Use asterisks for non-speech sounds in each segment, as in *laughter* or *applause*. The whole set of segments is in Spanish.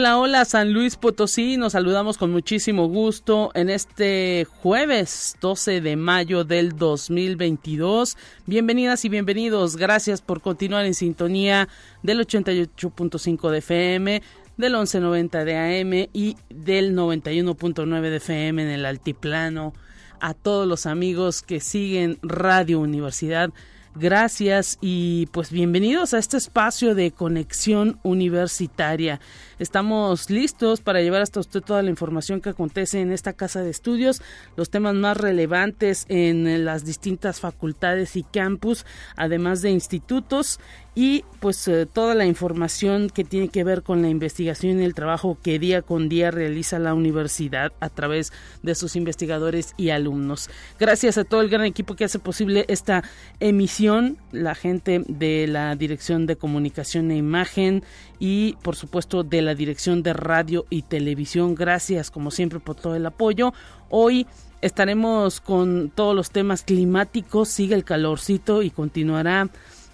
Hola, hola San Luis Potosí, nos saludamos con muchísimo gusto en este jueves 12 de mayo del 2022. Bienvenidas y bienvenidos, gracias por continuar en sintonía del 88.5 de FM, del 1190 de AM y del 91.9 de FM en el altiplano. A todos los amigos que siguen Radio Universidad Gracias y pues bienvenidos a este espacio de conexión universitaria. Estamos listos para llevar hasta usted toda la información que acontece en esta casa de estudios, los temas más relevantes en las distintas facultades y campus, además de institutos y pues eh, toda la información que tiene que ver con la investigación y el trabajo que día con día realiza la universidad a través de sus investigadores y alumnos. Gracias a todo el gran equipo que hace posible esta emisión, la gente de la Dirección de Comunicación e Imagen y por supuesto de la Dirección de Radio y Televisión. Gracias como siempre por todo el apoyo. Hoy estaremos con todos los temas climáticos, sigue el calorcito y continuará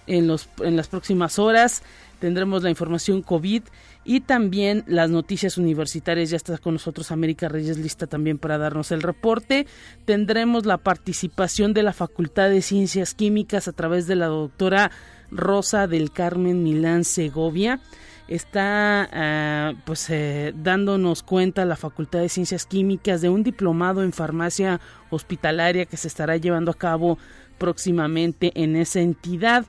en, los, en las próximas horas. Tendremos la información COVID y también las noticias universitarias. Ya está con nosotros América Reyes lista también para darnos el reporte. Tendremos la participación de la Facultad de Ciencias Químicas a través de la doctora Rosa del Carmen Milán Segovia. Está ah, pues eh, dándonos cuenta la Facultad de Ciencias Químicas de un diplomado en farmacia hospitalaria que se estará llevando a cabo próximamente en esa entidad.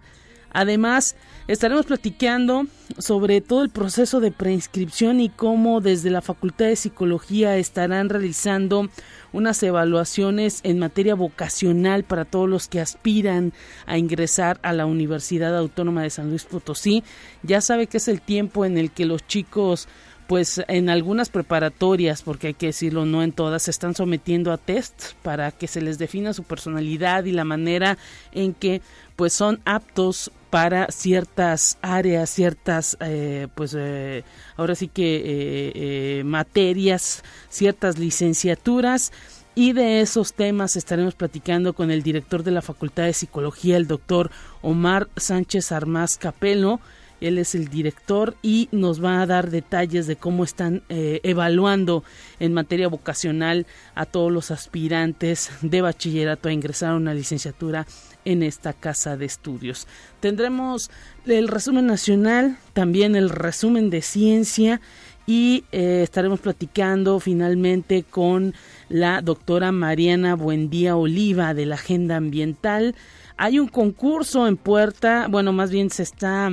Además, estaremos platicando sobre todo el proceso de preinscripción y cómo desde la Facultad de Psicología estarán realizando unas evaluaciones en materia vocacional para todos los que aspiran a ingresar a la Universidad Autónoma de San Luis Potosí. Ya sabe que es el tiempo en el que los chicos pues en algunas preparatorias, porque hay que decirlo, no en todas, se están sometiendo a test para que se les defina su personalidad y la manera en que pues son aptos para ciertas áreas, ciertas, eh, pues eh, ahora sí que eh, materias, ciertas licenciaturas. Y de esos temas estaremos platicando con el director de la Facultad de Psicología, el doctor Omar Sánchez Armás Capelo. Él es el director y nos va a dar detalles de cómo están evaluando en materia vocacional a todos los aspirantes de bachillerato a ingresar a una licenciatura en esta casa de estudios. Tendremos el resumen nacional, también el resumen de ciencia y eh, estaremos platicando finalmente con la doctora Mariana Buendía Oliva de la Agenda Ambiental. Hay un concurso en puerta, bueno, más bien se está,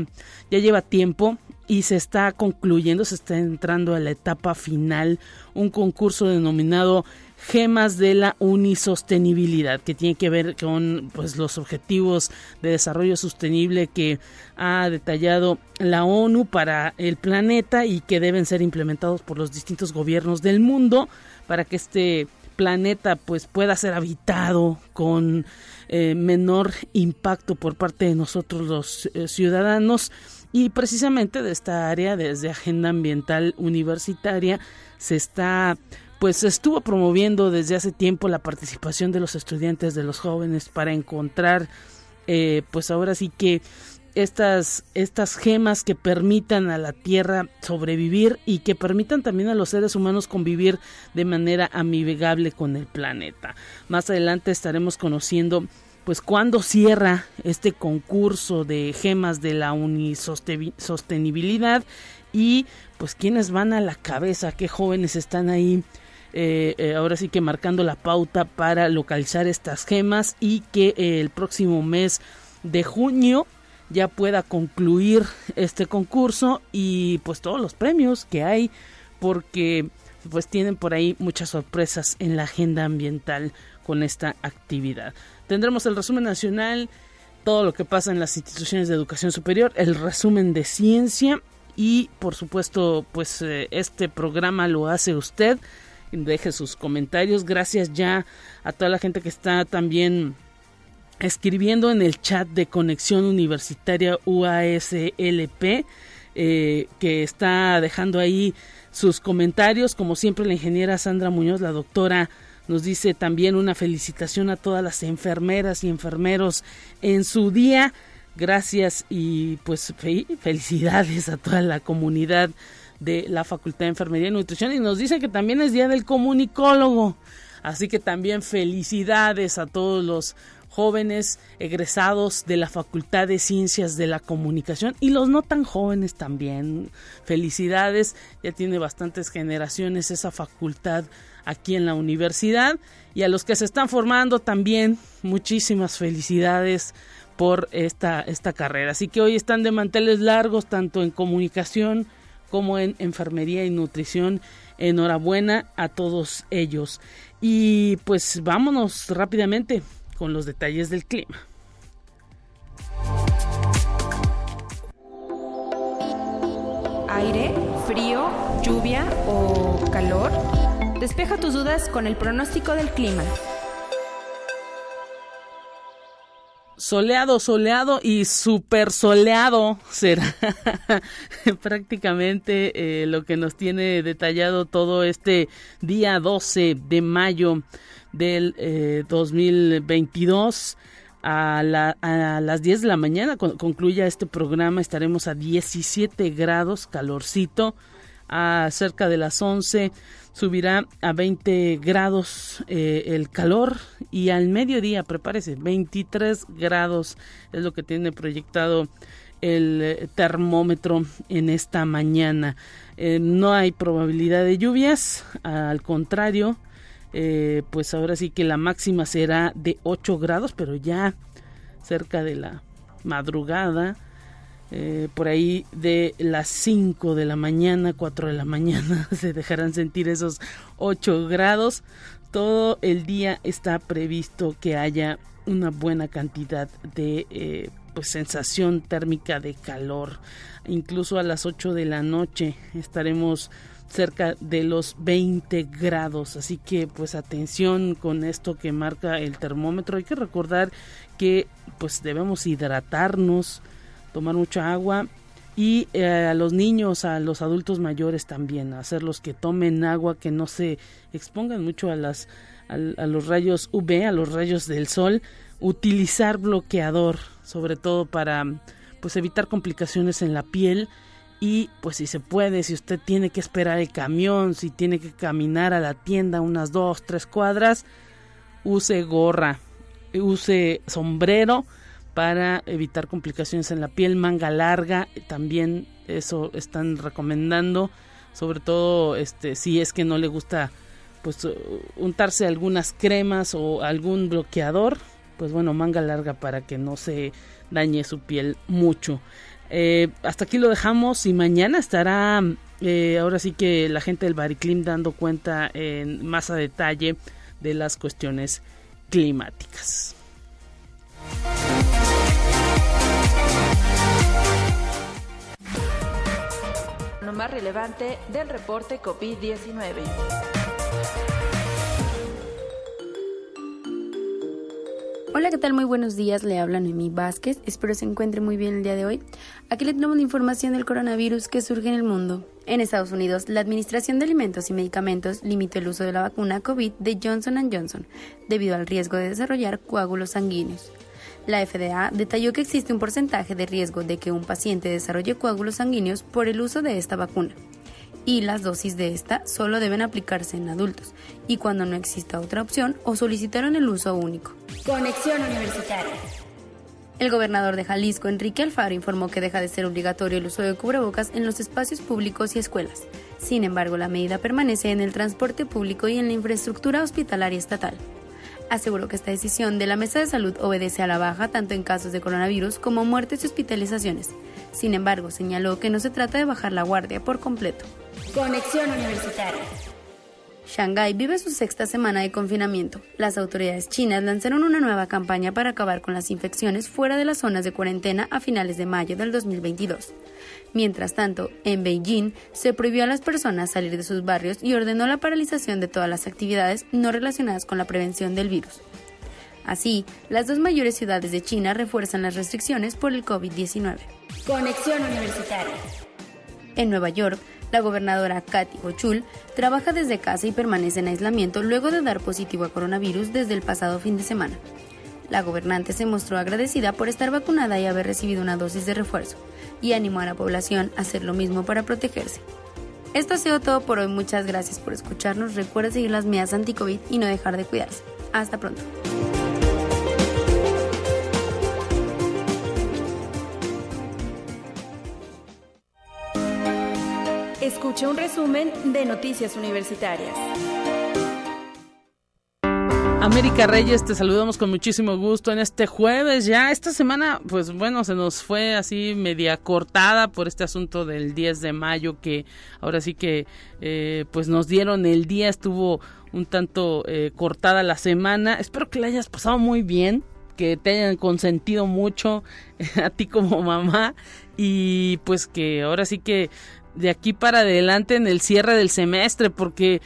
ya lleva tiempo y se está concluyendo, se está entrando a la etapa final, un concurso denominado gemas de la unisostenibilidad, que tiene que ver con pues, los objetivos de desarrollo sostenible que ha detallado la ONU para el planeta y que deben ser implementados por los distintos gobiernos del mundo para que este planeta pues pueda ser habitado con eh, menor impacto por parte de nosotros los eh, ciudadanos. Y precisamente de esta área desde agenda ambiental universitaria se está pues estuvo promoviendo desde hace tiempo la participación de los estudiantes, de los jóvenes, para encontrar, eh, pues ahora sí que estas, estas gemas que permitan a la Tierra sobrevivir y que permitan también a los seres humanos convivir de manera amigable con el planeta. Más adelante estaremos conociendo pues cuándo cierra este concurso de gemas de la unisostenibilidad y pues quiénes van a la cabeza, qué jóvenes están ahí eh, eh, ahora sí que marcando la pauta para localizar estas gemas y que eh, el próximo mes de junio ya pueda concluir este concurso y pues todos los premios que hay porque pues tienen por ahí muchas sorpresas en la agenda ambiental con esta actividad. Tendremos el resumen nacional, todo lo que pasa en las instituciones de educación superior, el resumen de ciencia y por supuesto pues este programa lo hace usted deje sus comentarios. Gracias ya a toda la gente que está también escribiendo en el chat de Conexión Universitaria UASLP. eh, que está dejando ahí sus comentarios. Como siempre, la ingeniera Sandra Muñoz, la doctora, nos dice también una felicitación a todas las enfermeras y enfermeros en su día. Gracias y pues felicidades a toda la comunidad de la Facultad de Enfermería y Nutrición. Y nos dice que también es Día del Comunicólogo. Así que también felicidades a todos los jóvenes egresados de la Facultad de Ciencias de la Comunicación y los no tan jóvenes también. Felicidades, ya tiene bastantes generaciones esa facultad aquí en la universidad y a los que se están formando también muchísimas felicidades por esta, esta carrera. Así que hoy están de manteles largos tanto en comunicación como en enfermería y nutrición. Enhorabuena a todos ellos. Y pues vámonos rápidamente con los detalles del clima. Aire, frío, lluvia o calor. Despeja tus dudas con el pronóstico del clima. Soleado, soleado y super soleado será *laughs* prácticamente eh, lo que nos tiene detallado todo este día 12 de mayo del 2022. Eh, a, las 10 de la mañana, concluya este programa, estaremos a 17 grados, calorcito, a cerca de las 11 subirá a 20 grados eh, el calor y al mediodía, prepárese, 23 grados es lo que tiene proyectado el eh, termómetro en esta mañana. Eh, no hay probabilidad de lluvias, al contrario, pues ahora sí que la máxima será de 8 grados, pero ya cerca de la madrugada eh, por ahí de las 5 de la mañana, 4 de la mañana, *laughs* se dejarán sentir esos 8 grados. Todo el día está previsto que haya una buena cantidad de eh, pues, sensación térmica de calor. Incluso a las 8 de la noche estaremos cerca de los 20 grados. Así que pues atención con esto que marca el termómetro. Hay que recordar que pues debemos hidratarnos tomar mucha agua y eh, a los niños, a los adultos mayores también, hacerlos que tomen agua, que no se expongan mucho a las a, los rayos UV, a los rayos del sol, utilizar bloqueador, sobre todo para pues evitar complicaciones en la piel. Y pues si se puede, si usted tiene que esperar el camión, si tiene que caminar a la tienda unas dos, tres cuadras, use gorra, use sombrero para evitar complicaciones en la piel, manga larga, también eso están recomendando, sobre todo este si es que no le gusta pues untarse algunas cremas o algún bloqueador, pues bueno, manga larga para que no se dañe su piel mucho. Eh, hasta aquí lo dejamos y mañana estará eh, ahora sí que la gente del Bariclim dando cuenta en más a detalle de las cuestiones climáticas. Lo más relevante del reporte COVID-19. Hola, ¿qué tal? Muy buenos días. Le habla Noemí Vázquez. Espero se encuentre muy bien el día de hoy. Aquí le tenemos la información del coronavirus que surge en el mundo. En Estados Unidos, la Administración de Alimentos y Medicamentos limitó el uso de la vacuna COVID de Johnson Johnson debido al riesgo de desarrollar coágulos sanguíneos. La FDA detalló que existe un porcentaje de riesgo de que un paciente desarrolle coágulos sanguíneos por el uso de esta vacuna. Y las dosis de esta solo deben aplicarse en adultos y cuando no exista otra opción o solicitaron el uso único. Conexión Universitaria. El gobernador de Jalisco, Enrique Alfaro, informó que deja de ser obligatorio el uso de cubrebocas en los espacios públicos y escuelas. Sin embargo, la medida permanece en el transporte público y en la infraestructura hospitalaria estatal aseguró que esta decisión de la Mesa de Salud obedece a la baja tanto en casos de coronavirus como muertes y hospitalizaciones. Sin embargo, señaló que no se trata de bajar la guardia por completo. Conexión Universitaria. Shanghái vive su sexta semana de confinamiento. Las autoridades chinas lanzaron una nueva campaña para acabar con las infecciones fuera de las zonas de cuarentena a finales de mayo del 2022. Mientras tanto, en Beijing se prohibió a las personas salir de sus barrios y ordenó la paralización de todas las actividades no relacionadas con la prevención del virus. Así, las dos mayores ciudades de China refuerzan las restricciones por el COVID-19. Conexión Universitaria. En Nueva York, la gobernadora Kathy Hochul trabaja desde casa y permanece en aislamiento luego de dar positivo a coronavirus desde el pasado fin de semana. La gobernante se mostró agradecida por estar vacunada y haber recibido una dosis de refuerzo, y animó a la población a hacer lo mismo para protegerse. Esto ha sido todo por hoy. Muchas gracias por escucharnos. Recuerda seguir las medidas anti-COVID y no dejar de cuidarse. Hasta pronto. Escucha un resumen de Noticias Universitarias. América Reyes, te saludamos con muchísimo gusto en este jueves. Ya esta semana, pues bueno, se nos fue así media cortada por este asunto del 10 de mayo que ahora sí que eh, pues nos dieron el día, estuvo un tanto eh, cortada la semana. Espero que la hayas pasado muy bien, que te hayan consentido mucho *laughs* a ti como mamá y pues que ahora sí que de aquí para adelante en el cierre del semestre porque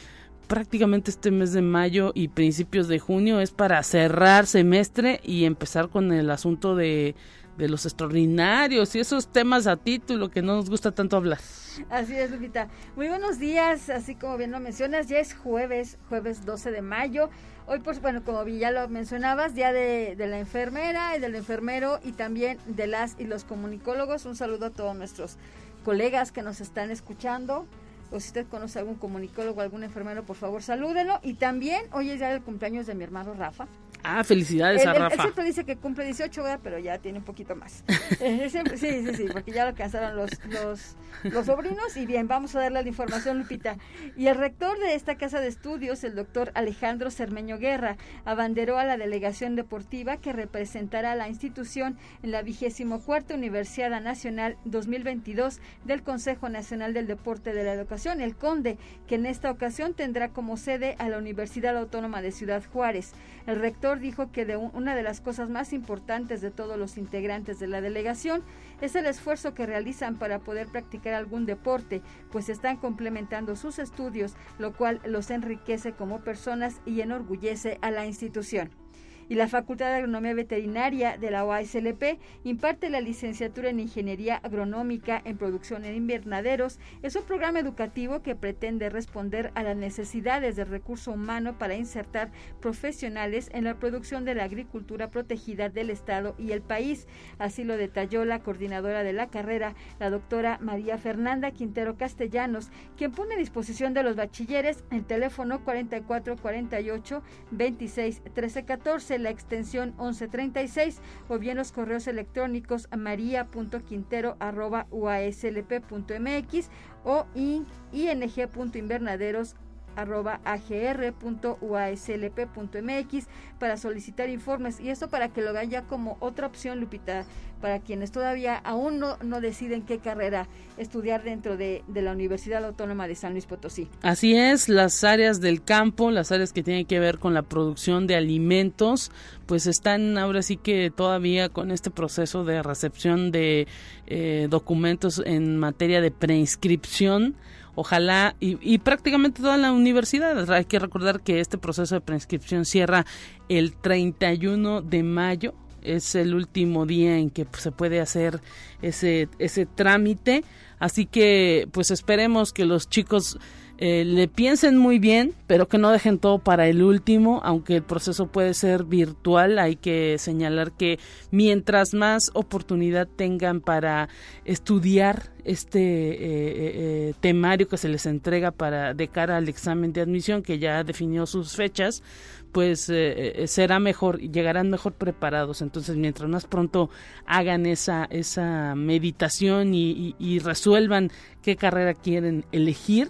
prácticamente este mes de mayo y principios de junio es para cerrar semestre y empezar con el asunto de, de los extraordinarios y esos temas a título que no nos gusta tanto hablar. Así es, Lupita. Muy buenos días, así como bien lo mencionas, ya es jueves, jueves 12 de mayo. Hoy, pues bueno, como ya lo mencionabas, día de, de, la enfermera y del enfermero y también de las y los comunicólogos. Un saludo a todos nuestros colegas que nos están escuchando o si usted conoce algún comunicólogo, algún enfermero, por favor, salúdenlo. Y también, hoy es ya el cumpleaños de mi hermano Rafa. Ah, felicidades a Rafa. Él siempre dice que cumple 18, ¿verdad? pero ya tiene un poquito más. *laughs* Eh, siempre, sí, sí, sí, porque ya lo alcanzaron los, los, los sobrinos. Y bien, vamos a darle la información, Lupita. Y el rector de esta casa de estudios, el doctor Alejandro Cermeño Guerra, abanderó a la delegación deportiva que representará a la institución en la vigésimo cuarta Universidad Nacional 2022 del Consejo Nacional del Deporte de la Educación, el CONDE, que en esta ocasión tendrá como sede a la Universidad Autónoma de Ciudad Juárez. El rector dijo que de una de las cosas más importantes de todos los integrantes de la delegación es el esfuerzo que realizan para poder practicar algún deporte, pues están complementando sus estudios, lo cual los enriquece como personas y enorgullece a la institución y la Facultad de Agronomía Veterinaria de la OASLP imparte la licenciatura en Ingeniería Agronómica en Producción en Invernaderos. Es un programa educativo que pretende responder a las necesidades del recurso humano para insertar profesionales en la producción de la agricultura protegida del Estado y el país. Así lo detalló la coordinadora de la carrera, la doctora María Fernanda Quintero Castellanos, quien pone a disposición de los bachilleres el teléfono 4448 26 13 14 la extensión 1136 o bien los correos electrónicos maria.quintero.uaslp.mx o ing.invernaderos agr.uaslp.mx para solicitar informes y esto para que lo vean ya como otra opción, Lupita, para quienes todavía aún no, no deciden qué carrera estudiar dentro de, de, la Universidad Autónoma de San Luis Potosí. Así es, las áreas del campo, las áreas que tienen que ver con la producción de alimentos, pues están ahora sí que todavía con este proceso de recepción de eh, documentos en materia de preinscripción ojalá y, prácticamente toda la universidad. Hay que recordar que este proceso de preinscripción cierra el 31 de mayo. Es el último día en que pues, se puede hacer ese, ese trámite. Así que pues esperemos que los chicos eh, le piensen muy bien, pero que no dejen todo para el último, aunque el proceso puede ser virtual, hay que señalar que mientras más oportunidad tengan para estudiar este eh, eh, temario que se les entrega para de cara al examen de admisión que ya definió sus fechas, pues será mejor, llegarán mejor preparados. Entonces, mientras más pronto hagan esa, esa meditación y resuelvan qué carrera quieren elegir,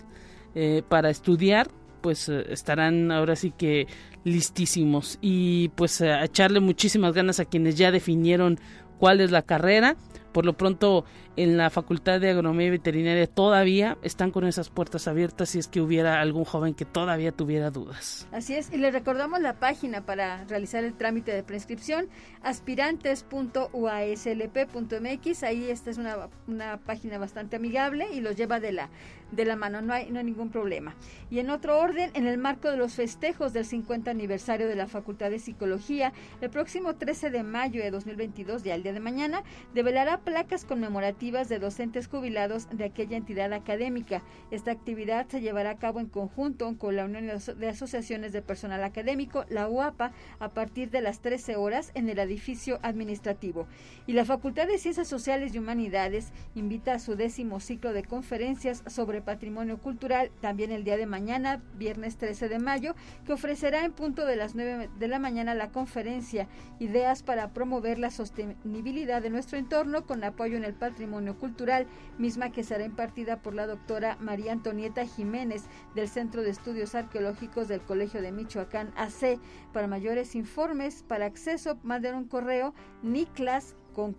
eh, para estudiar, pues eh, estarán ahora sí que listísimos. Y pues a echarle muchísimas ganas a quienes ya definieron cuál es la carrera. Por lo pronto, en la Facultad de Agronomía y Veterinaria todavía están con esas puertas abiertas si es que hubiera algún joven que todavía tuviera dudas. Así es, y le recordamos la página para realizar el trámite de prescripción, aspirantes.uaslp.mx. Ahí esta es una, una página bastante amigable y los lleva de la de la mano, no hay, no hay ningún problema. Y en otro orden, en el marco de los festejos del 50 aniversario de la Facultad de Psicología, el próximo 13 de mayo de 2022, ya el día de mañana, develará placas conmemorativas de docentes jubilados de aquella entidad académica. Esta actividad se llevará a cabo en conjunto con la Unión de Asociaciones de Personal Académico, la UAPA, a partir de las 13 horas en el edificio administrativo. Y la Facultad de Ciencias Sociales y Humanidades invita a su décimo ciclo de conferencias sobre patrimonio cultural también el día de mañana, viernes 13 de mayo, que ofrecerá en punto de las 9 de la mañana la conferencia Ideas para promover la sostenibilidad de nuestro entorno con apoyo en el patrimonio cultural, misma que será impartida por la doctora María Antonieta Jiménez del Centro de Estudios Arqueológicos del Colegio de Michoacán AC. Para mayores informes, para acceso, manden un correo niclas con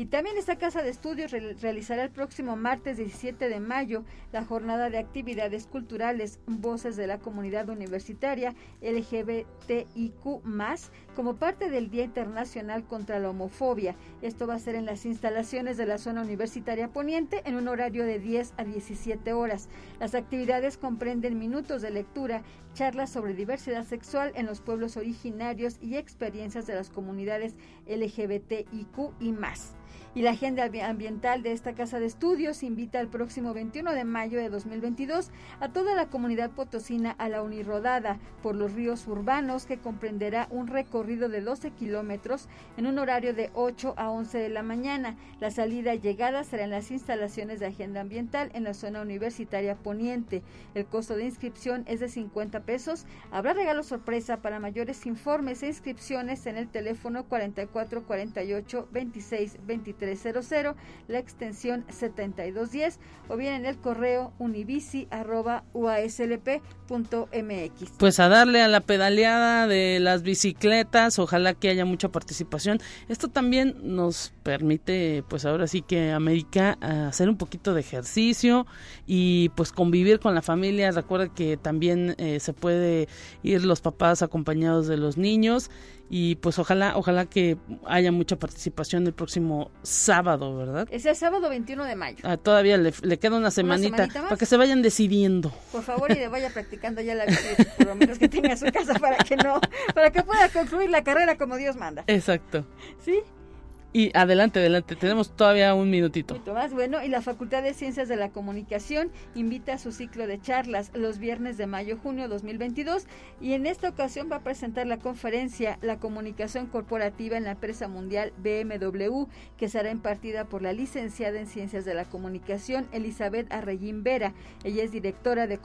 y también esta casa de estudios realizará el próximo martes 17 de mayo la jornada de actividades culturales Voces de la Comunidad Universitaria LGBTIQ como parte del Día Internacional contra la Homofobia. Esto va a ser en las instalaciones de la zona universitaria poniente en un horario de 10 a 17 horas. Las actividades comprenden minutos de lectura, charlas sobre diversidad sexual en los pueblos originarios y experiencias de las comunidades LGBTIQ y más y la agenda ambiental de esta casa de estudios invita el próximo 21 de mayo de 2022 a toda la comunidad potosina a la unirrodada por los ríos urbanos que comprenderá un recorrido de 12 kilómetros en un horario de 8 a 11 de la mañana. La salida y llegada será en las instalaciones de agenda ambiental en la zona universitaria poniente. El costo de inscripción es de 50 pesos. Habrá regalo sorpresa para mayores informes e inscripciones en el teléfono 4448 26 2300, la extensión 7210 o bien en el correo unibici.uaslp.mx. Pues a darle a la pedaleada de las bicicletas, ojalá que haya mucha participación. Esto también nos permite, pues ahora sí que América hacer un poquito de ejercicio y pues convivir con la familia. Recuerda que también eh, se puede ir los papás acompañados de los niños y pues ojalá ojalá que haya mucha participación el próximo sábado, ¿verdad? Es el sábado 21 de mayo. Ah, todavía le, queda una semanita, para que se vayan decidiendo. Por favor, y le vaya practicando ya la bicicleta, por lo menos que tenga su casa para que no, para que pueda concluir la carrera como Dios manda. Exacto. ¿Sí? Y adelante, adelante, tenemos todavía un minutito. más, bueno, y la Facultad de Ciencias de la Comunicación invita a su ciclo de charlas los viernes de mayo-junio 2022 y en esta ocasión va a presentar la conferencia La comunicación corporativa en la empresa mundial BMW, que será impartida por la licenciada en Ciencias de la Comunicación Elizabeth Arreguín Vera. Ella es directora de,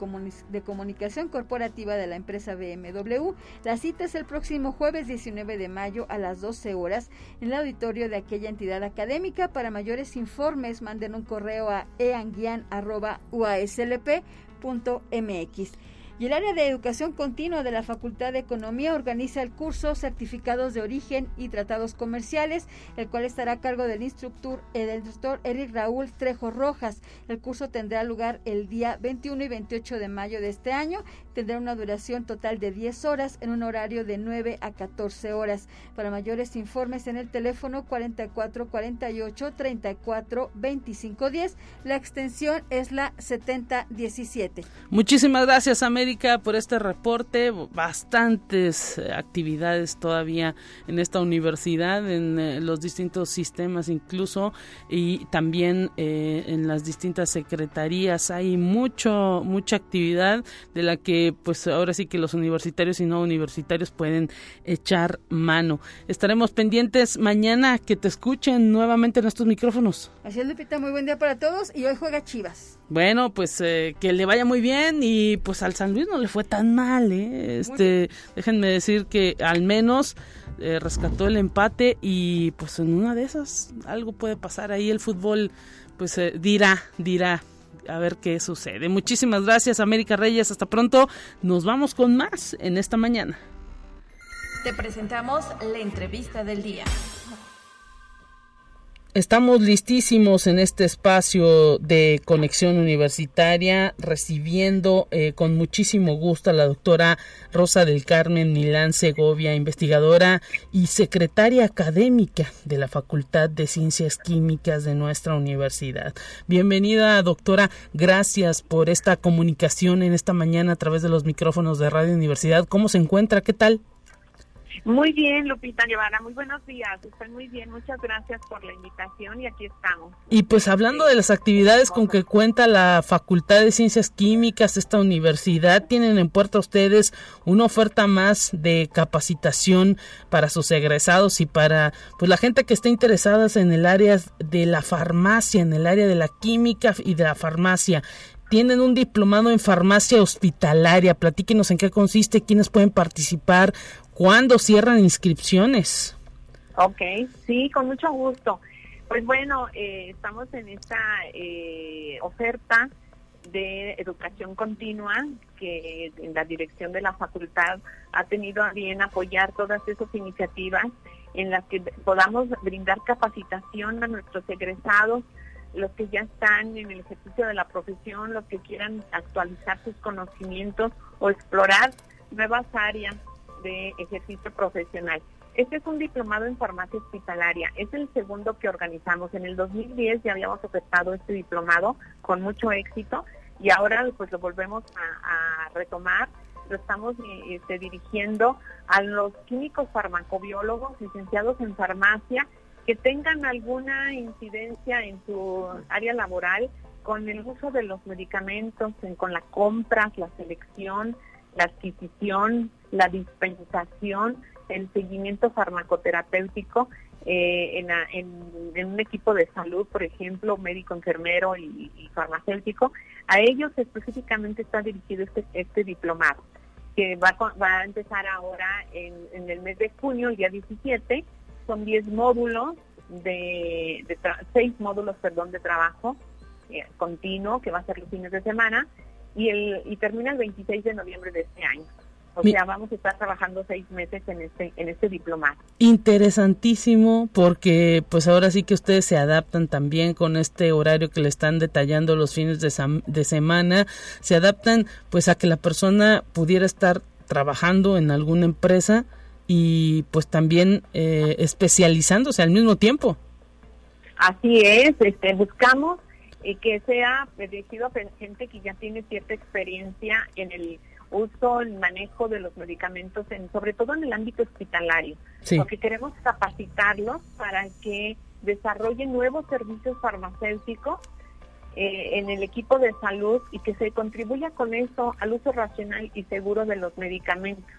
de comunicación corporativa de la empresa BMW. La cita es el próximo jueves 19 de mayo a las 12 horas en el auditorio de aquella entidad académica. Para mayores informes, manden un correo a eanguian.uaslp.mx. Y el área de educación continua de la Facultad de Economía organiza el curso Certificados de Origen y Tratados Comerciales, el cual estará a cargo del instructor, el instructor Eric Raúl Trejo Rojas. El curso tendrá lugar el día 21 y 28 de mayo de este año. Tendrá una duración total de 10 horas en un horario de 9 a 14 horas. Para mayores informes en el teléfono 4448 34 25 10. La extensión es la 7017. Muchísimas gracias, América por este reporte. Bastantes eh, actividades todavía en esta universidad, en eh, los distintos sistemas incluso, y también eh, en las distintas secretarías. Hay mucho, mucha actividad de la que pues ahora sí que los universitarios y no universitarios pueden echar mano. Estaremos pendientes mañana que te escuchen nuevamente en estos micrófonos. Así es, Lupita, muy buen día para todos y hoy juega Chivas. Bueno, pues que le vaya muy bien y pues al San Luis no le fue tan mal, ¿eh? Este, déjenme decir que al menos eh, rescató el empate y pues en una de esas algo puede pasar ahí el fútbol pues eh, dirá, dirá a ver qué sucede. Muchísimas gracias América Reyes, hasta pronto. Nos vamos con más en esta mañana. Te presentamos la entrevista del día. Estamos listísimos en este espacio de conexión universitaria, recibiendo eh, con muchísimo gusto a la doctora Rosa del Carmen Milán Segovia, investigadora y secretaria académica de la Facultad de Ciencias Químicas de nuestra universidad. Bienvenida, doctora. Gracias por esta comunicación en esta mañana a través de los micrófonos de Radio Universidad. ¿Cómo se encuentra? ¿Qué tal? Muy bien, Lupita Guevara, muy buenos días. Estoy muy bien, muchas gracias por la invitación y aquí estamos. Y pues hablando de las actividades con que cuenta la Facultad de Ciencias Químicas, esta universidad, tienen en puerta ustedes una oferta más de capacitación para sus egresados y para pues la gente que está interesada en el área de la farmacia, en el área de la química y de la farmacia tienen un diplomado en farmacia hospitalaria. Platíquenos en qué consiste, quiénes pueden participar, cuándo cierran inscripciones. Ok, sí, con mucho gusto. Pues bueno, eh, estamos en esta eh, oferta de educación continua que la dirección de la facultad ha tenido a bien apoyar todas esas iniciativas en las que podamos brindar capacitación a nuestros egresados los que ya están en el ejercicio de la profesión, los que quieran actualizar sus conocimientos o explorar nuevas áreas de ejercicio profesional. Este es un diplomado en farmacia hospitalaria. Es el segundo que organizamos. En el 2010 ya habíamos ofertado este diplomado con mucho éxito y ahora pues lo volvemos a, retomar. Lo estamos este, dirigiendo a los químicos farmacobiólogos, licenciados en farmacia que tengan alguna incidencia en su área laboral con el uso de los medicamentos, con la compra, la selección, la adquisición, la dispensación, el seguimiento farmacoterapéutico eh, en, un equipo de salud, por ejemplo, médico, enfermero y, farmacéutico. A ellos específicamente está dirigido este, este diplomado, que va, a empezar ahora en, el mes de junio, día 17, son 10 módulos de, de seis módulos, perdón, de trabajo eh, continuo que va a ser los fines de semana y termina el 26 de noviembre de este año. O sea, vamos a estar trabajando seis meses en este en este diplomado. Interesantísimo, porque pues ahora sí que ustedes se adaptan también con este horario que le están detallando los fines de, de semana, se adaptan pues a que la persona pudiera estar trabajando en alguna empresa y pues también eh, especializándose al mismo tiempo. Así es, este, buscamos eh, que sea dirigido a gente que ya tiene cierta experiencia en el uso, el manejo de los medicamentos, en, sobre todo en el ámbito hospitalario, porque queremos capacitarlos para que desarrollen nuevos servicios farmacéuticos eh, en el equipo de salud y que se contribuya con eso al uso racional y seguro de los medicamentos.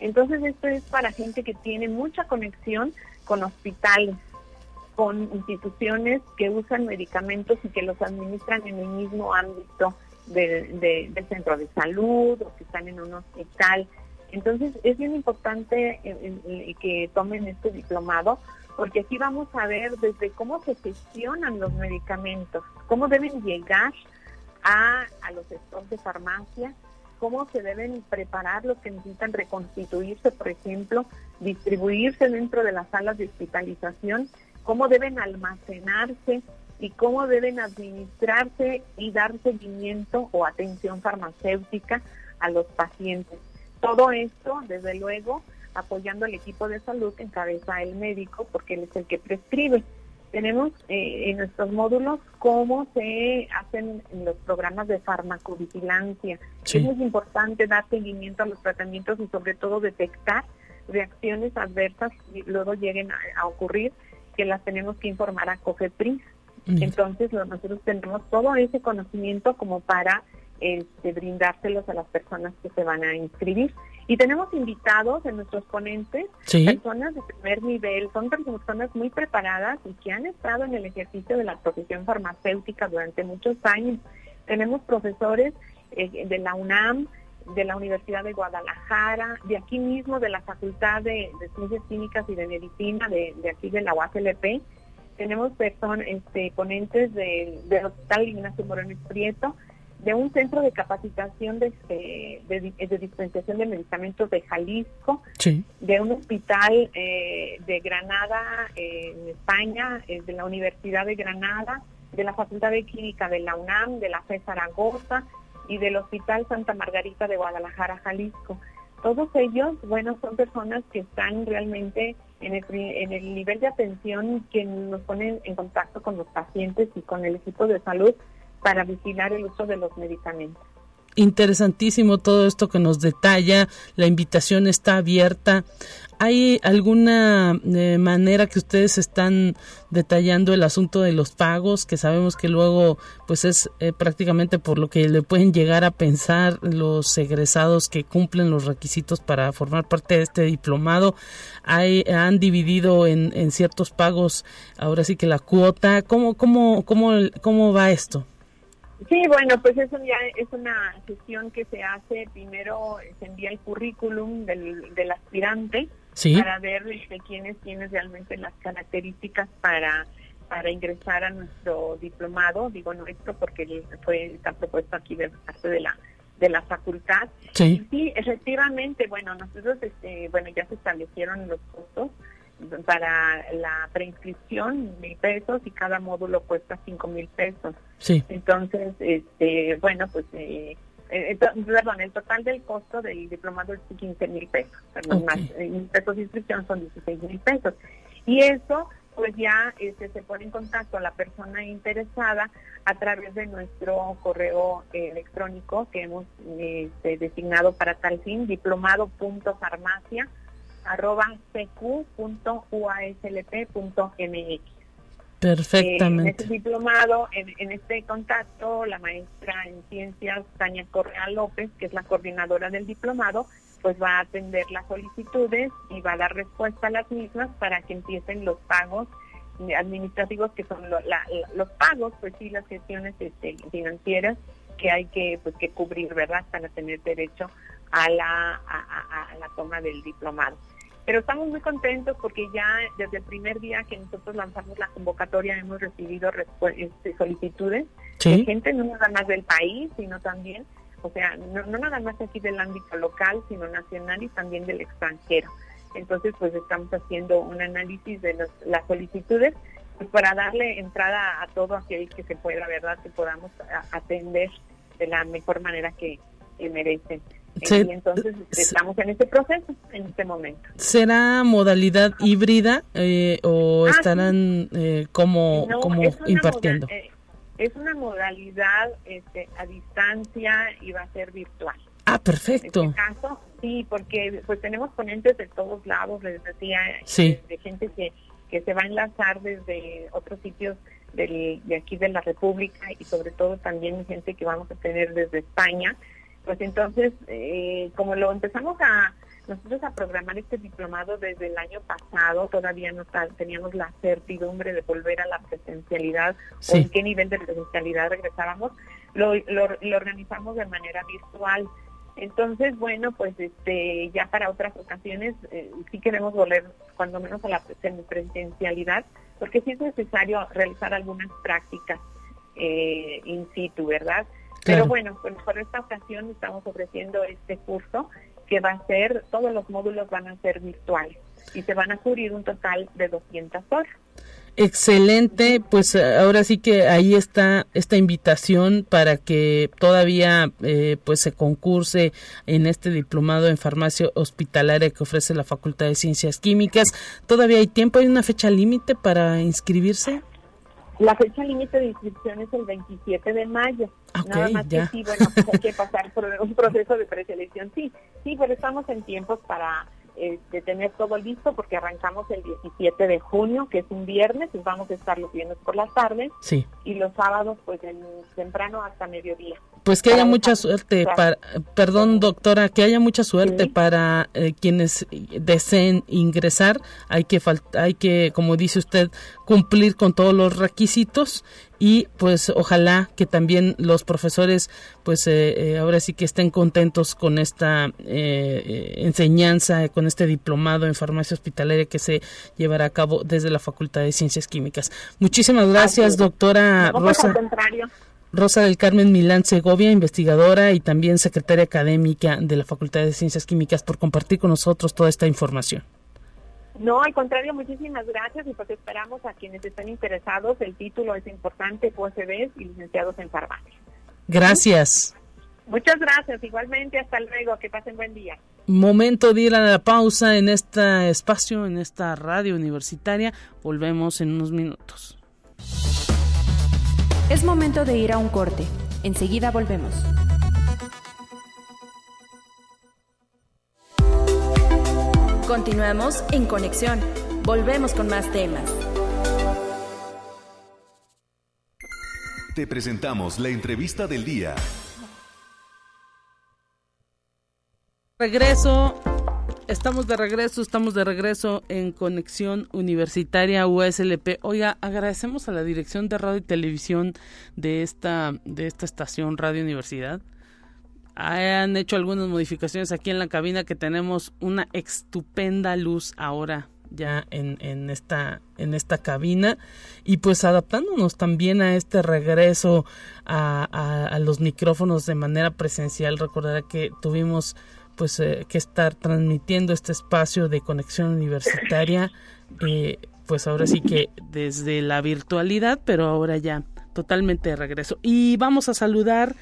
Entonces esto es para gente que tiene mucha conexión con hospitales, con instituciones que usan medicamentos y que los administran en el mismo ámbito del centro de salud o que están en un hospital. Entonces es bien importante eh, eh, que tomen este diplomado porque aquí vamos a ver desde cómo se gestionan los medicamentos, cómo deben llegar a, a los sectores de farmacia, cómo se deben preparar los que necesitan reconstituirse, por ejemplo, distribuirse dentro de las salas de hospitalización, cómo deben almacenarse y cómo deben administrarse y dar seguimiento o atención farmacéutica a los pacientes. Todo esto, desde luego, apoyando al equipo de salud que encabeza el médico, porque él es el que prescribe tenemos eh, en nuestros módulos cómo se hacen los programas de farmacovigilancia. Es muy importante dar seguimiento a los tratamientos y sobre todo detectar reacciones adversas y luego lleguen a, ocurrir que las tenemos que informar a COFEPRIS. Entonces nosotros tenemos todo ese conocimiento como para este, brindárselos a las personas que se van a inscribir. Y tenemos invitados en nuestros ponentes, personas de primer nivel, son personas muy preparadas y que han estado en el ejercicio de la profesión farmacéutica durante muchos años. Tenemos profesores eh, de la UNAM, de la Universidad de Guadalajara, de aquí mismo, de la Facultad de, Ciencias Químicas y de Medicina, de, aquí de la UASLP. Tenemos personas, este, ponentes del Hospital Ignacio Moreno Prieto, de un centro de capacitación de, de, dispensación de medicamentos de Jalisco, de un hospital eh, de Granada en España, eh, de la Universidad de Granada, de la Facultad de Química de la UNAM, de la FE Zaragoza y del Hospital Santa Margarita de Guadalajara, Jalisco. Todos ellos, bueno, son personas que están realmente en el, nivel de atención que nos ponen en contacto con los pacientes y con el equipo de salud para vigilar el uso de los medicamentos. Interesantísimo todo esto que nos detalla, la invitación está abierta ¿Hay alguna eh, manera que ustedes están detallando el asunto de los pagos, que sabemos que luego pues es eh, prácticamente por lo que le pueden llegar a pensar los egresados que cumplen los requisitos para formar parte de este diplomado? Hay, han dividido en, en ciertos pagos ahora sí que la cuota. ¿Cómo, cómo, cómo, cómo va esto? Sí, bueno, pues eso ya es una sesión que se hace. Primero se envía el currículum del, del aspirante para ver este, quiénes tienen realmente las características para para ingresar a nuestro diplomado, digo nuestro porque fue está propuesto aquí de parte de la de la facultad. Sí. sí, efectivamente, bueno, nosotros este, bueno, ya se establecieron los costos para la preinscripción mil pesos y cada módulo cuesta cinco mil pesos. Sí. Entonces, este, bueno, pues eh, eh, perdón, el total del costo del diplomado es 15 mil pesos, perdón, más eh, mil pesos de inscripción son 16 mil pesos. Y eso, pues ya este, se pone en contacto a la persona interesada a través de nuestro correo electrónico que hemos este, designado para tal fin, diplomado.farmacia arroba cq.uaslp.mx. Perfectamente. en este diplomado, en, este contacto, la maestra en ciencias, Tania Correa López, que es la coordinadora del diplomado, pues va a atender las solicitudes y va a dar respuesta a las mismas para que empiecen los pagos administrativos, que son los pagos, pues sí, las gestiones este, financieras que hay que pues que cubrir, ¿verdad?, para tener derecho a la, a la toma del diplomado. Pero estamos muy contentos porque ya desde el primer día que nosotros lanzamos la convocatoria hemos recibido este, solicitudes de gente no nada más del país, sino también, o sea, no, nada más aquí del ámbito local, sino nacional y también del extranjero. Entonces, pues estamos haciendo un análisis de las solicitudes pues para darle entrada a todo aquel que se pueda, ¿verdad? Que podamos atender de la mejor manera que merecen y entonces estamos en este proceso, en este momento. ¿Será modalidad híbrida eh, o ah, estarán eh, como, como impartiendo? Eh, es una modalidad este, a distancia y va a ser virtual. Ah, perfecto. En este caso, sí, porque pues tenemos ponentes de todos lados, les decía, de, gente que, que se va a enlazar desde otros sitios del, de aquí de la República y sobre todo también gente que vamos a tener desde España pues entonces, eh, como lo empezamos a nosotros a programar este diplomado desde el año pasado, todavía no teníamos la certidumbre de volver a la presencialidad o en qué nivel de presencialidad regresábamos, lo, lo, organizamos de manera virtual. Entonces, bueno, pues este ya para otras ocasiones eh, sí queremos volver cuando menos a la presencialidad, porque sí es necesario realizar algunas prácticas eh, in situ, ¿verdad? Pero bueno, pues por esta ocasión estamos ofreciendo este curso que va a ser, todos los módulos van a ser virtuales y se van a cubrir un total de 200 horas. Excelente, pues ahora sí que ahí está esta invitación para que todavía eh, pues se concurse en este diplomado en farmacia hospitalaria que ofrece la Facultad de Ciencias Químicas. ¿Todavía hay tiempo? ¿Hay una fecha límite para inscribirse? La fecha límite de inscripción es el 27 de mayo. Nada más que sí, bueno, pues *laughs* hay que pasar por un proceso de preselección. Sí, sí, pero estamos en tiempos para este, tener todo listo porque arrancamos el 17 de junio, que es un viernes, y vamos a estar los viernes por las tardes. Sí. Y los sábados, pues en, temprano hasta mediodía. Pues que haya mucha suerte, para, perdón doctora, que haya mucha suerte para eh, quienes deseen ingresar. Hay que, hay que, como dice usted, cumplir con todos los requisitos y pues ojalá que también los profesores pues eh, eh, ahora sí que estén contentos con esta enseñanza, con este diplomado en farmacia hospitalaria que se llevará a cabo desde la Facultad de Ciencias Químicas. Muchísimas gracias, doctora Rosa. Rosa del Carmen Milán Segovia, investigadora y también secretaria académica de la Facultad de Ciencias Químicas, por compartir con nosotros toda esta información. No, al contrario, muchísimas gracias y pues esperamos a quienes estén interesados. El título es importante, USB y licenciados en farmacia. Gracias. Muchas gracias, igualmente, hasta luego, que pasen buen día. Momento de ir a la pausa en este espacio, en esta radio universitaria. Volvemos en unos minutos. Es momento de ir a un corte. Enseguida volvemos. Continuamos en conexión. Volvemos con más temas. Te presentamos la entrevista del día. Regreso, estamos de regreso, estamos de regreso en Conexión Universitaria USLP. Oiga, agradecemos a la Dirección de Radio y Televisión de esta, de esta estación Radio Universidad han hecho algunas modificaciones aquí en la cabina que tenemos una estupenda luz ahora ya en, en, esta en esta cabina. Y pues adaptándonos también a este regreso a, a, los micrófonos de manera presencial. Recordará que tuvimos pues eh, que estar transmitiendo este espacio de conexión universitaria eh, pues ahora sí que desde la virtualidad pero ahora ya totalmente de regreso. Y vamos a saludar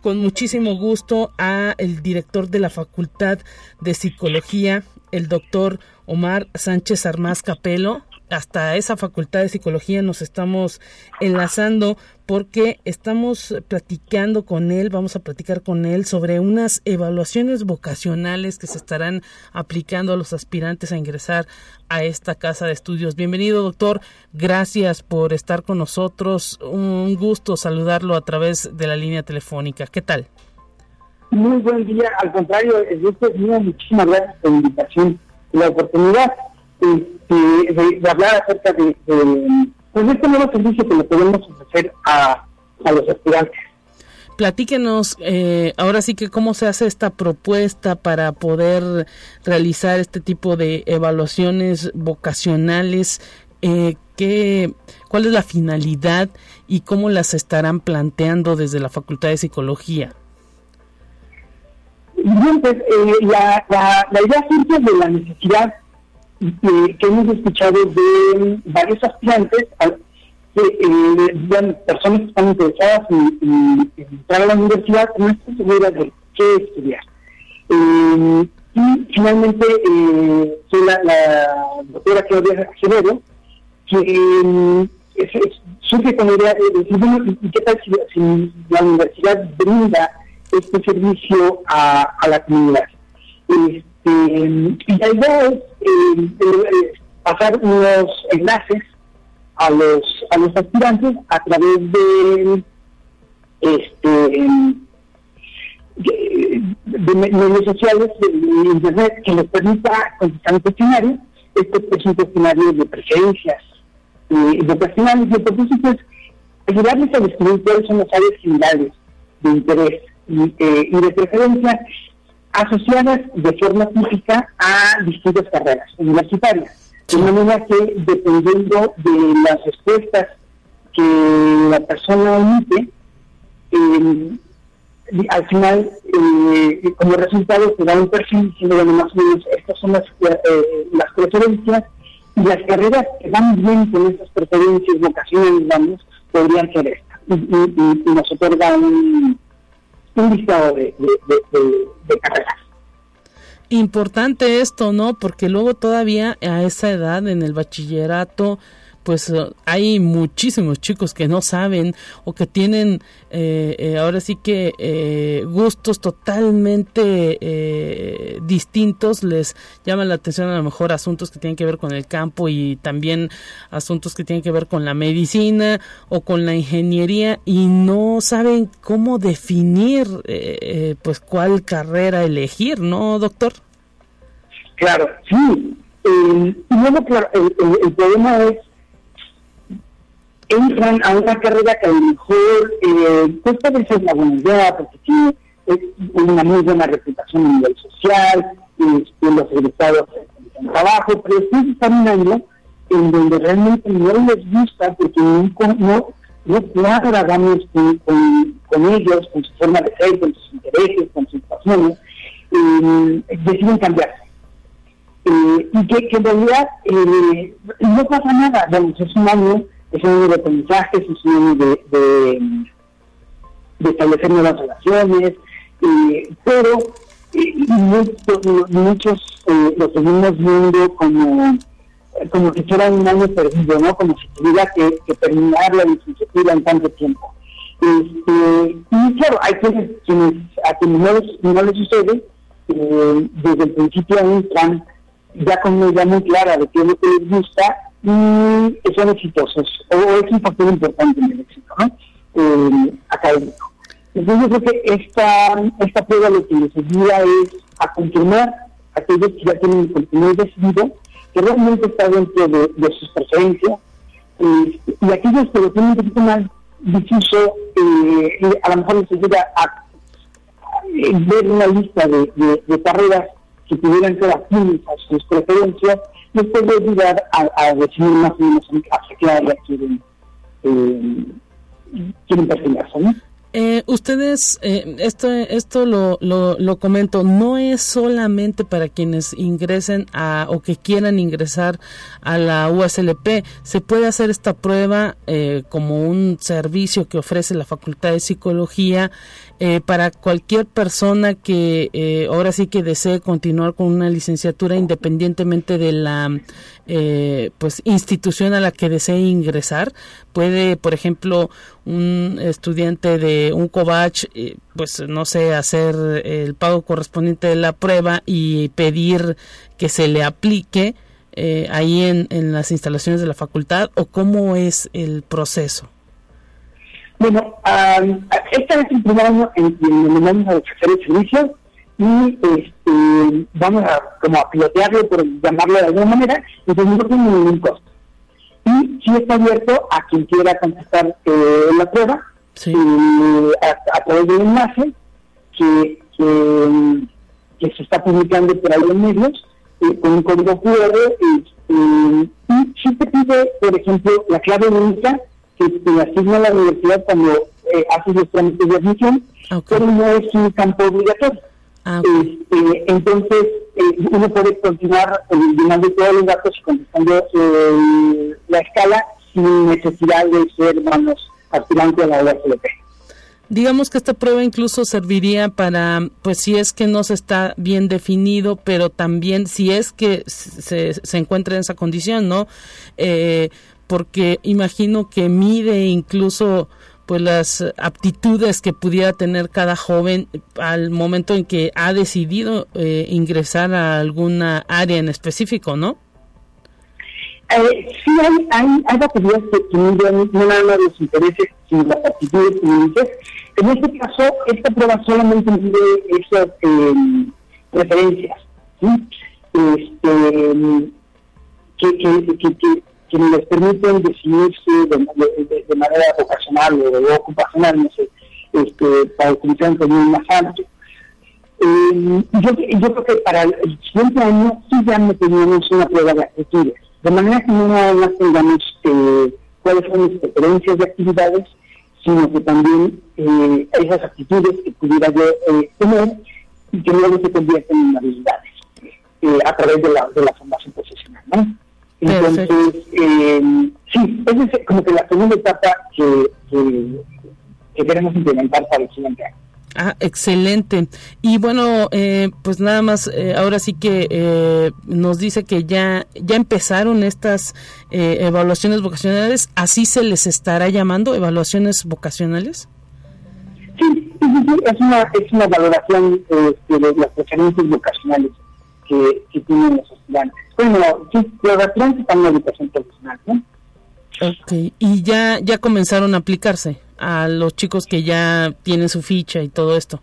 con muchísimo gusto a el director de la Facultad de Psicología, el doctor Omar Sánchez Armaz Capelo. Hasta esa Facultad de Psicología nos estamos enlazando porque estamos platicando con él, vamos a platicar con él sobre unas evaluaciones vocacionales que se estarán aplicando a los aspirantes a ingresar a esta casa de estudios. Bienvenido, doctor. Gracias por estar con nosotros. Un gusto saludarlo a través de la línea telefónica. ¿Qué tal? Muy buen día. Al contrario, el gusto es mío. Muchísimas gracias por la invitación y la oportunidad este, de, hablar acerca de pues este nuevo servicio que le podemos ofrecer a, los estudiantes. Platíquenos eh, ahora sí que cómo se hace esta propuesta para poder realizar este tipo de evaluaciones vocacionales, eh, qué, cuál es la finalidad y cómo las estarán planteando desde la Facultad de Psicología. Bien, pues eh, la, la, la idea surge de la necesidad que hemos escuchado de varios aspirantes, que, eh, personas que están interesadas en, entrar a la universidad, no están seguras de qué estudiar. Eh, y finalmente, eh, soy la, doctora Claudia Acevedo, que surge con la idea de decir, bueno, ¿y qué tal si, la universidad brinda este servicio a, a la comunidad? Este, y la idea es pasar unos enlaces a los a los aspirantes a través de este de, medios sociales de, internet que les permita contestar un cuestionario. Este es un cuestionario de preferencias eh, vocacionales y el propósito es ayudarles a descubrir cuáles son las áreas generales de interés y, eh, y de preferencia asociadas de forma típica a distintas carreras universitarias. De manera que, dependiendo de las respuestas que la persona emite, eh, al final, eh, como resultado, se da un perfil diciendo, bueno, más o menos, estas son las, eh, las preferencias y las carreras que van bien con estas preferencias vocacionales, vamos, podrían ser estas. Y, y, y nos otorga un un listado de, carreras. Importante esto, ¿no? Porque luego todavía a esa edad en el bachillerato pues eh, hay muchísimos chicos que no saben o que tienen eh, eh, ahora sí que gustos totalmente distintos. Les llama la atención a lo mejor asuntos que tienen que ver con el campo y también asuntos que tienen que ver con la medicina o con la ingeniería y no saben cómo definir pues cuál carrera elegir no doctor claro sí. Y luego claro el problema es entran a una carrera que a lo mejor eh, pues puede ser una buena idea porque tiene una muy buena reputación a nivel social, este, los egresados en trabajo, pero después están un año en donde realmente no les gusta porque no, no, no cuadra con, con, ellos, con su forma de ser, con sus intereses, con sus pasiones, eh, deciden cambiarse. Eh, y que, que, en realidad eh, no pasa nada, vamos, es un año es un año de aprendizaje, es un año de, de, establecer nuevas relaciones, eh, pero muchos, muchos eh, lo seguimos viendo como como si fuera un año perdido, ¿no? Como si tuviera que, que terminar la licenciatura en tanto tiempo. Este, y claro, hay quienes, quienes a quienes no les, no les sucede, eh, desde el principio entran ya con una idea muy clara de qué es lo que les gusta y son exitosos, o, es un factor importante en el éxito ¿no? eh, académico. Entonces yo creo que esta, esta prueba lo que les ayuda es a confirmar a aquellos que ya tienen el contenido decidido, que realmente está dentro de, sus preferencias, eh, y aquellos que lo tienen un poquito más difuso, eh, a lo mejor les ayuda a, ver una lista de, de carreras que pudieran ser afines a sus preferencias, les puede ayudar a, a definir más o menos hacia qué área quieren, eh, quieren perfilarse, ¿no? Eh, ustedes, eh, esto, esto lo, lo, lo, comento, no es solamente para quienes ingresen a, o que quieran ingresar a la USLP. Se puede hacer esta prueba eh, como un servicio que ofrece la Facultad de Psicología eh, para cualquier persona que eh, ahora sí que desee continuar con una licenciatura independientemente de la eh, pues institución a la que desee ingresar. Puede por ejemplo un estudiante de un covach pues no sé hacer el pago correspondiente de la prueba y pedir que se le aplique ahí en, en las instalaciones de la facultad o cómo es el proceso bueno, esta es el primer año en que nos vamos a ofrecer el servicio y este, vamos a como a pilotearlo, por llamarlo de alguna manera, entonces no tiene ningún costo. Y sí está abierto a quien quiera contestar eh, la prueba eh, a, través de un enlace que, que, se está publicando por ahí en medios eh, con un código QR este, y sí te pide, por ejemplo, la clave única que te asigna la universidad cuando haces los trámites de admisión, pero no es un campo obligatorio. Ah, este, entonces, eh, uno puede continuar llenando todos los datos y contestando eh, la escala sin necesidad de ser, vamos, aspirante a la USLP. Digamos que esta prueba incluso serviría para, pues si es que no se está bien definido, pero también si es que se, se encuentra en esa condición, ¿no? Eh, porque imagino que mide incluso pues las aptitudes que pudiera tener cada joven al momento en que ha decidido eh, ingresar a alguna área en específico, ¿no? Eh, sí, hay, hay, hay baterías que, miden no nada más los intereses, sino las aptitudes En este caso, esta prueba solamente mide esas eh, preferencias. Este, que, que, que, que les permiten decidirse de, manera vocacional o ocupacional, no sé, este, para utilizar un término más amplio. Eh, yo, creo que para el siguiente año sí ya no teníamos una prueba de actitudes, de manera que no nada más tengamos eh, cuáles son las preferencias de actividades, sino que también eh, esas actitudes que pudiera yo eh, tener y que luego se convierten en habilidades a través de la, de la formación profesional. ¿no? Entonces, eh, sí, esa es como que la segunda etapa que, que, queremos implementar para el siguiente año. Ah, excelente. Y bueno, eh, pues nada más, eh, ahora sí que eh, nos dice que ya, ya empezaron estas eh, evaluaciones vocacionales, ¿así se les estará llamando evaluaciones vocacionales? Sí, sí, sí, es, una, es una valoración este, de las preferencias vocacionales que, que tienen los estudiantes. Bueno, sí, los estudiantes están en educación profesional, ¿no? Ok, y ya, ya comenzaron a aplicarse a los chicos que ya tienen su ficha y todo esto.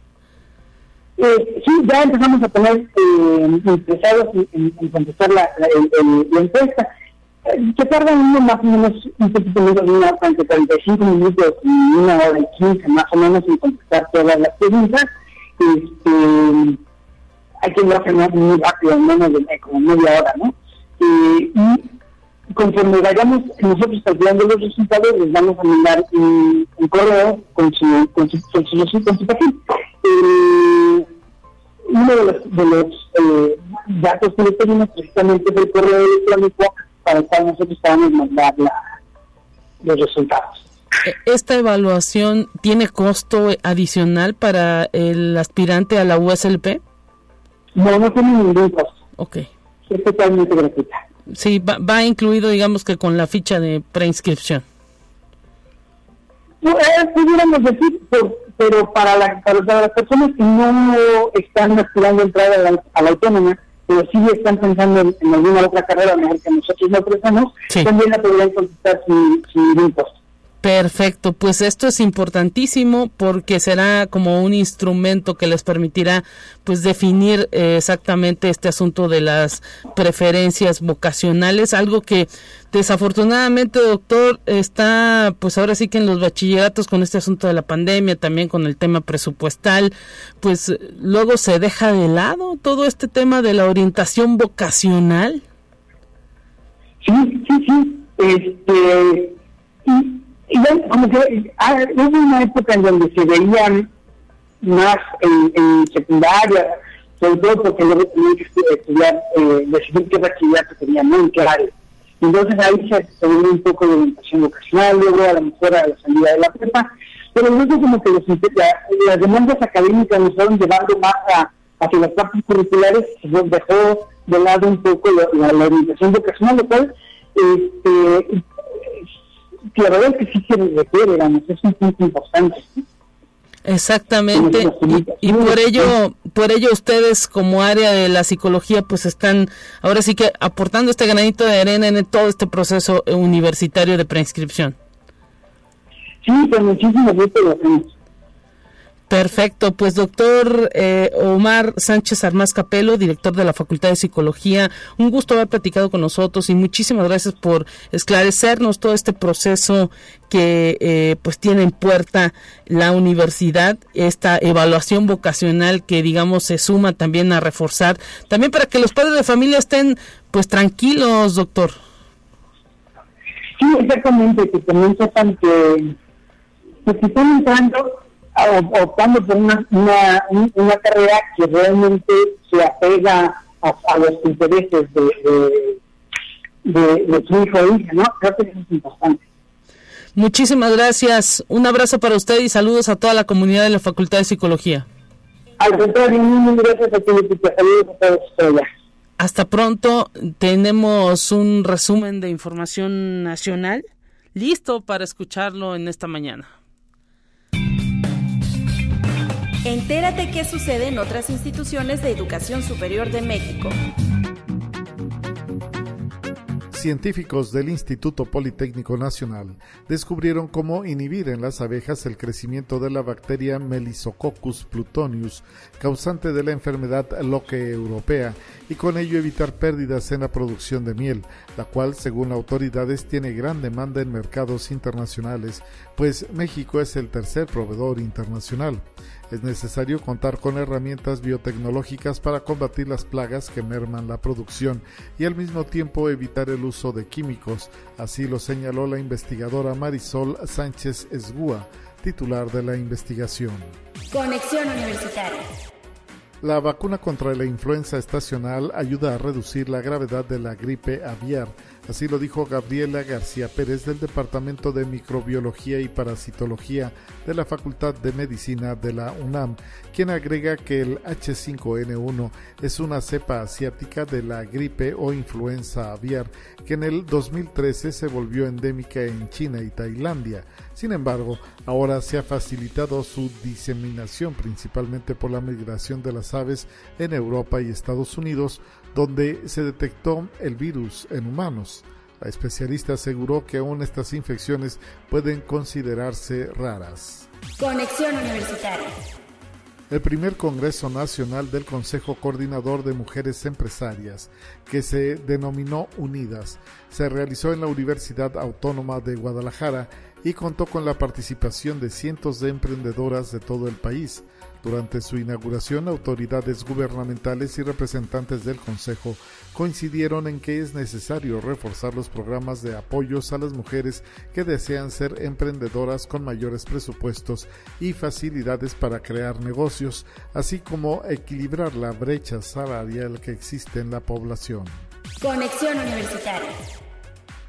Eh, sí, ya empezamos a poner eh, interesados en, contestar la, la, la encuesta. Eh, que tarda uno más o menos un poquito menos de una hora, entre 45 minutos y una hora y 15 más o menos en contestar todas las preguntas. Este, hay que lo hacer muy rápido, en menos de como media hora, ¿no? y conforme vayamos nosotros calculando los resultados, les vamos a mandar un, correo con su, con su, con su, con uno de los, de los eh, datos que le pedimos precisamente es el correo electrónico para el cual nosotros podamos mandar la, los resultados. ¿Esta evaluación tiene costo adicional para el aspirante a la USLP? No, no tiene ningún costo. Ok. Es totalmente gratuita. Sí, va, va incluido, digamos que con la ficha de preinscripción. Pues, pudiéramos decir, pero para, la, para, las personas que no están aspirando a entrar a la, autónoma, pero sí están pensando en, alguna otra carrera mejor que nosotros no ofrecemos, también la podrían consultar sin, sin impuesto. Perfecto, pues esto es importantísimo porque será como un instrumento que les permitirá pues definir eh, exactamente este asunto de las preferencias vocacionales, algo que desafortunadamente doctor está pues ahora sí que en los bachilleratos con este asunto de la pandemia, también con el tema presupuestal, pues luego se deja de lado todo este tema de la orientación vocacional. Sí, sí, sí. Este, y ya, como que ah, hubo una época en donde se veían más en, secundaria, sobre todo porque luego tenía que estudiar, eh, decidir qué bachillerato tenía muy claro. Entonces ahí se, se un poco de orientación vocacional, luego a lo mejor a la salida de la prepa, pero luego como que los, las demandas académicas nos fueron llevando más a, hacia las partes curriculares, se dejó de lado un poco la, la orientación vocacional, lo cual este, la verdad es que sí se requiere, es un punto importante. Exactamente, y, por ello, por ello ustedes como área de la psicología pues están ahora sí que aportando este granito de arena en todo este proceso universitario de preinscripción. Sí, con muchísimo gusto lo hacemos. Perfecto, pues doctor eh, Omar Sánchez Armás Capelo, director de la Facultad de Psicología, un gusto haber platicado con nosotros y muchísimas gracias por esclarecernos todo este proceso que eh, pues tiene en puerta la universidad, esta evaluación vocacional que digamos se suma también a reforzar, también para que los padres de familia estén pues tranquilos, doctor. Sí, exactamente, que también sepan que, que están entrando optando por una, una, una, carrera que realmente se apega a, los intereses de, de, su hijo o hija, ¿no? Creo que eso es importante. Muchísimas gracias. Un abrazo para usted y saludos a toda la comunidad de la Facultad de Psicología. Al contrario, muchas gracias a ti, Saludos a todos Hasta pronto. Tenemos un resumen de información nacional listo para escucharlo en esta mañana. Entérate qué sucede en otras instituciones de educación superior de México. Científicos del Instituto Politécnico Nacional descubrieron cómo inhibir en las abejas el crecimiento de la bacteria Melissococcus plutonius, causante de la enfermedad loque europea, y con ello evitar pérdidas en la producción de miel, la cual, según autoridades, tiene gran demanda en mercados internacionales, pues México es el tercer proveedor internacional. Es necesario contar con herramientas biotecnológicas para combatir las plagas que merman la producción y al mismo tiempo evitar el uso de químicos, así lo señaló la investigadora Marisol Sánchez Esgúa, titular de la investigación. Conexión Universitaria. La vacuna contra la influenza estacional ayuda a reducir la gravedad de la gripe aviar Así lo dijo Gabriela García Pérez del Departamento de Microbiología y Parasitología de la Facultad de Medicina de la UNAM, quien agrega que el H5N1 es una cepa asiática de la gripe o influenza aviar que en el 2013 se volvió endémica en China y Tailandia. Sin embargo, ahora se ha facilitado su diseminación principalmente por la migración de las aves en Europa y Estados Unidos, donde se detectó el virus en humanos. La especialista aseguró que aún estas infecciones pueden considerarse raras. Conexión Universitaria. El primer Congreso Nacional del Consejo Coordinador de Mujeres Empresarias, que se denominó Unidas, se realizó en la Universidad Autónoma de Guadalajara y contó con la participación de cientos de emprendedoras de todo el país. Durante su inauguración, autoridades gubernamentales y representantes del Consejo coincidieron en que es necesario reforzar los programas de apoyos a las mujeres que desean ser emprendedoras con mayores presupuestos y facilidades para crear negocios, así como equilibrar la brecha salarial que existe en la población. Conexión Universitaria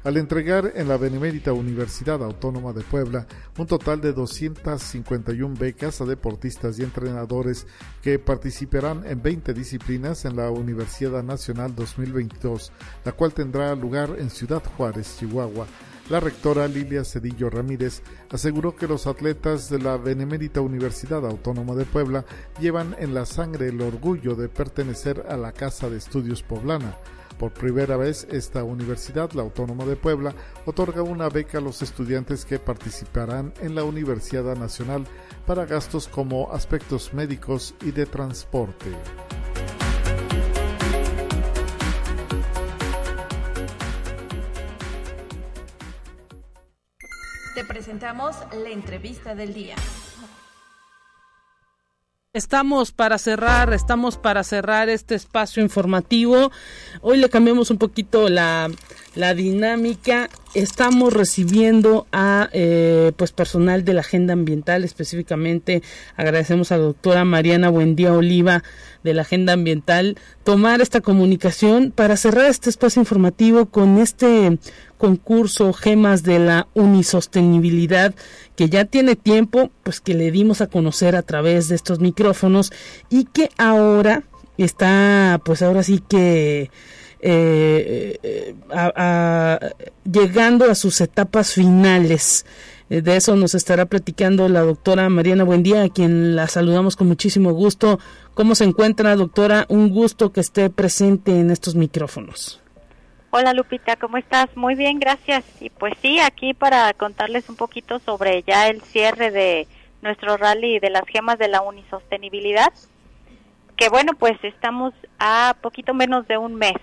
al entregar en la Benemérita Universidad Autónoma de Puebla un total de 251 becas a deportistas y entrenadores que participarán en 20 disciplinas en la Universidad Nacional 2022, la cual tendrá lugar en Ciudad Juárez, Chihuahua. La rectora Lilia Cedillo Ramírez aseguró que los atletas de la Benemérita Universidad Autónoma de Puebla llevan en la sangre el orgullo de pertenecer a la Casa de Estudios Poblana. Por primera vez, esta universidad, la Autónoma de Puebla, otorga una beca a los estudiantes que participarán en la Universidad Nacional para gastos como aspectos médicos y de transporte. Te presentamos la entrevista del día. Estamos para cerrar, estamos para cerrar este espacio informativo. Hoy le cambiamos un poquito la, la dinámica. Estamos recibiendo a eh, pues personal de la agenda ambiental, específicamente agradecemos a la doctora Mariana Buendía Oliva de la agenda ambiental tomar esta comunicación para cerrar este espacio informativo con este concurso Gemas de la Unisostenibilidad que ya tiene tiempo, pues que le dimos a conocer a través de estos micrófonos y que ahora está, pues ahora sí que eh, eh, llegando a sus etapas finales. Eh, de eso nos estará platicando la doctora Mariana Buendía, a quien la saludamos con muchísimo gusto. ¿Cómo se encuentra, doctora? Un gusto que esté presente en estos micrófonos. Hola Lupita, ¿cómo estás? Muy bien, gracias. Y pues sí, aquí para contarles un poquito sobre ya el cierre de nuestro rally de las gemas de la unisostenibilidad, que bueno, pues estamos a poquito menos de un mes.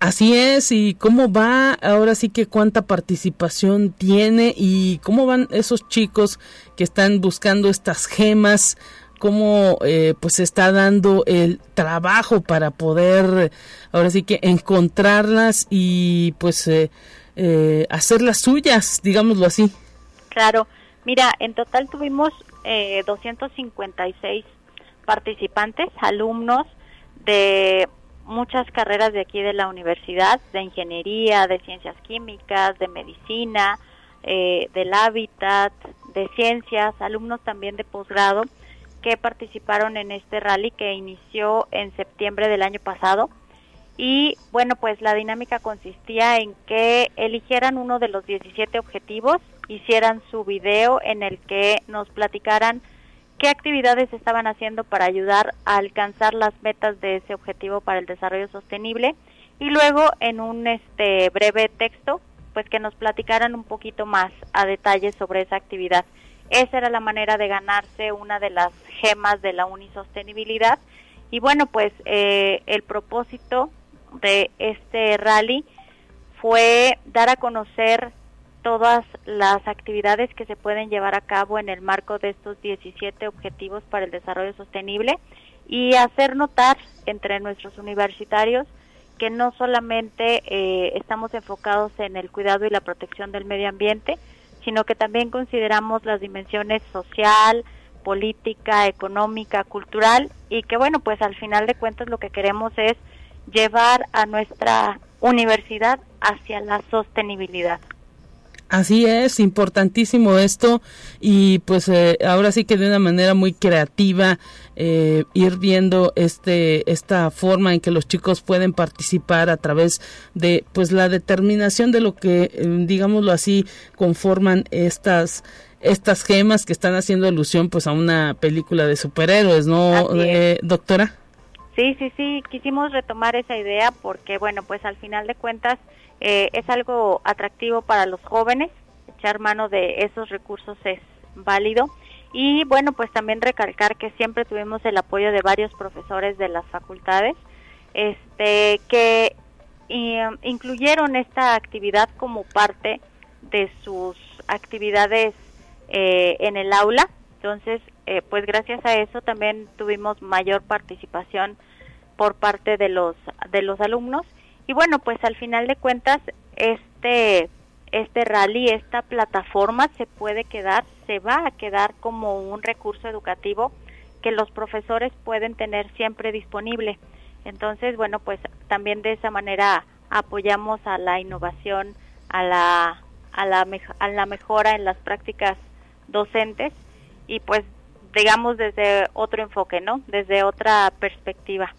Así es, y cómo va, ahora sí que cuánta participación tiene y cómo van esos chicos que están buscando estas gemas cómo eh, pues se está dando el trabajo para poder ahora sí que encontrarlas y pues eh, eh, hacerlas suyas, digámoslo así. Claro, mira, en total tuvimos eh, 256 participantes, alumnos de muchas carreras de aquí de la universidad, de ingeniería, de ciencias químicas, de medicina, eh, del hábitat, de ciencias, alumnos también de posgrado que participaron en este rally que inició en septiembre del año pasado. Y bueno, pues la dinámica consistía en que eligieran uno de los 17 objetivos, hicieran su video en el que nos platicaran qué actividades estaban haciendo para ayudar a alcanzar las metas de ese objetivo para el desarrollo sostenible y luego en un este breve texto pues que nos platicaran un poquito más a detalle sobre esa actividad. Esa era la manera de ganarse una de las gemas de la unisostenibilidad. Y bueno, pues eh, el propósito de este rally fue dar a conocer todas las actividades que se pueden llevar a cabo en el marco de estos 17 objetivos para el desarrollo sostenible y hacer notar entre nuestros universitarios que no solamente eh, estamos enfocados en el cuidado y la protección del medio ambiente, sino que también consideramos las dimensiones social, política, económica, cultural y que bueno, pues al final de cuentas lo que queremos es llevar a nuestra universidad hacia la sostenibilidad. Así es, importantísimo esto y pues eh, ahora sí que de una manera muy creativa eh, ir viendo este esta forma en que los chicos pueden participar a través de pues la determinación de lo que eh, digámoslo así conforman estas estas gemas que están haciendo alusión pues a una película de superhéroes, ¿no, doctora? Sí, sí, sí, quisimos retomar esa idea porque bueno, pues al final de cuentas eh, es algo atractivo para los jóvenes, echar mano de esos recursos es válido. Y bueno, pues también recalcar que siempre tuvimos el apoyo de varios profesores de las facultades, este, que incluyeron esta actividad como parte de sus actividades eh, en el aula. Entonces, eh, pues gracias a eso también tuvimos mayor participación por parte de los de los alumnos y bueno, pues al final de cuentas, este, este rally, esta plataforma se puede quedar, se va a quedar como un recurso educativo que los profesores pueden tener siempre disponible. Entonces, bueno, pues también de esa manera apoyamos a la innovación, a la, a la, a la mejora en las prácticas docentes y pues digamos desde otro enfoque, ¿no? Desde otra perspectiva.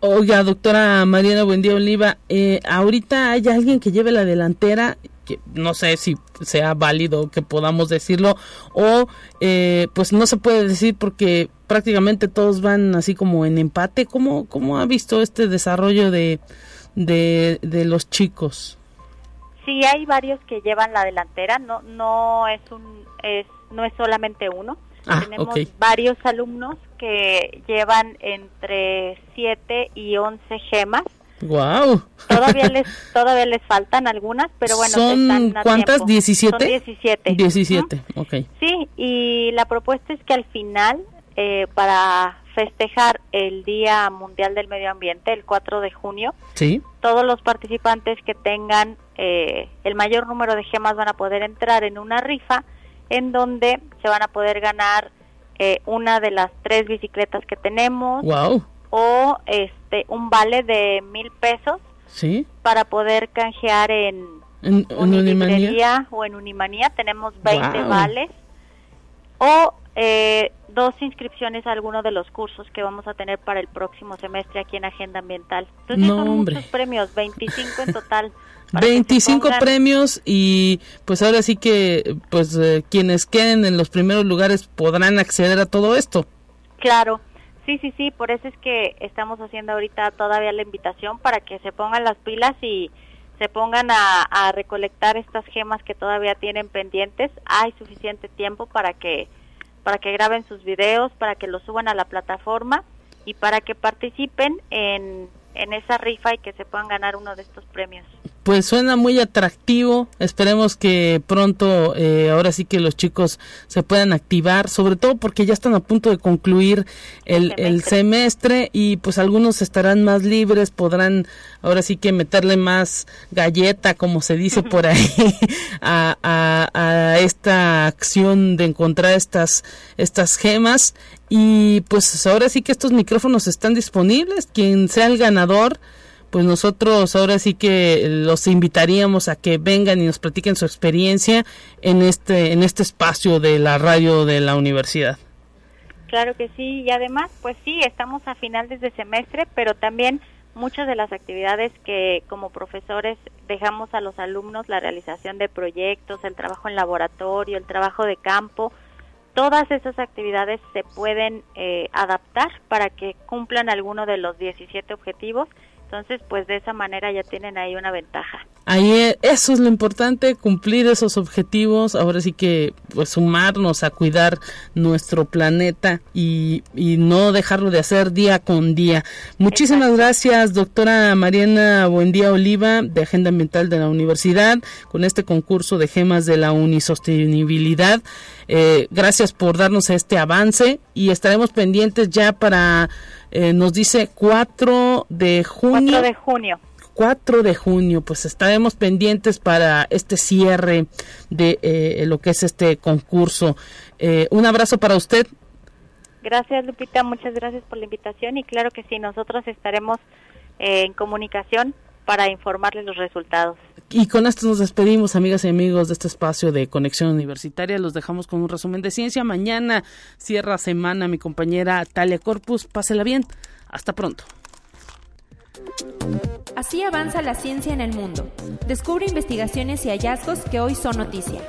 Oiga, doctora Mariana Buendía Oliva, eh, ahorita hay alguien que lleve la delantera que no sé si sea válido que podamos decirlo o eh, pues no se puede decir porque prácticamente todos van así como en empate. ¿Cómo, cómo ha visto este desarrollo de, de, de los chicos? Sí, hay varios que llevan la delantera, no no es un es no es solamente uno. Ah, Tenemos varios alumnos que llevan entre 7 y 11 gemas. Wow. Todavía les *laughs* todavía les faltan algunas, pero bueno, ¿Son están a cuántas? tiempo. ¿17? Son 17. 17, ok. Sí, y la propuesta es que al final, eh, para festejar el Día Mundial del Medio Ambiente, el 4 de junio, Sí. todos los participantes que tengan eh, el mayor número de gemas van a poder entrar en una rifa en donde se van a poder ganar eh, una de las tres bicicletas que tenemos Wow. o este un vale de mil pesos Sí. para poder canjear en En, en Unimanía. O en Unimanía tenemos 20 Wow. vales o eh, dos inscripciones a alguno de los cursos que vamos a tener para el próximo semestre aquí en Agenda Ambiental. Entonces No, son hombre. muchos premios, 25 en total. *laughs* para que se 25 pongan- premios y pues ahora sí que pues eh, quienes queden en los primeros lugares podrán acceder a todo esto. Claro, sí, sí, sí, por eso es que estamos haciendo ahorita todavía la invitación para que se pongan las pilas y se pongan a, a recolectar estas gemas que todavía tienen pendientes. Hay suficiente tiempo para que para que graben sus videos, para que los suban a la plataforma y para que participen en, en esa rifa y que se puedan ganar uno de estos premios. Pues suena muy atractivo. Esperemos que pronto, eh, ahora sí que los chicos se puedan activar, sobre todo porque ya están a punto de concluir el, el semestre y pues algunos estarán más libres, podrán ahora sí que meterle más galleta, como se dice por ahí, *laughs* a, a, a esta acción de encontrar estas, estas gemas. Y pues ahora sí que estos micrófonos están disponibles. Quien sea el ganador, pues nosotros ahora sí que los invitaríamos a que vengan y nos platiquen su experiencia en este en este espacio de la radio de la universidad. Claro que sí, y además, pues sí, estamos a finales de semestre, pero también muchas de las actividades que como profesores dejamos a los alumnos, la realización de proyectos, el trabajo en laboratorio, el trabajo de campo, todas esas actividades se pueden eh, adaptar para que cumplan alguno de los 17 objetivos. Entonces, pues de esa manera ya tienen ahí una ventaja. Ahí eh, eso es lo importante, cumplir esos objetivos, ahora sí que pues sumarnos a cuidar nuestro planeta y, y no dejarlo de hacer día con día. Muchísimas gracias, doctora Mariana Buendía Oliva, de Agenda Ambiental de la Universidad, con este concurso de gemas de la Unisostenibilidad. Eh, gracias por darnos este avance y estaremos pendientes ya para, eh, nos dice 4 de junio. 4 de junio. 4 de junio, pues estaremos pendientes para este cierre de eh, lo que es este concurso. Eh, un abrazo para usted. Gracias, Lupita. Muchas gracias por la invitación. Y claro que sí, nosotros estaremos eh, en comunicación para informarles los resultados. Y con esto nos despedimos, amigas y amigos de este espacio de Conexión Universitaria. Los dejamos con un resumen de ciencia. Mañana cierra semana mi compañera Talia Corpus. Pásela bien. Hasta pronto. Así avanza la ciencia en el mundo. Descubre investigaciones y hallazgos que hoy son noticia.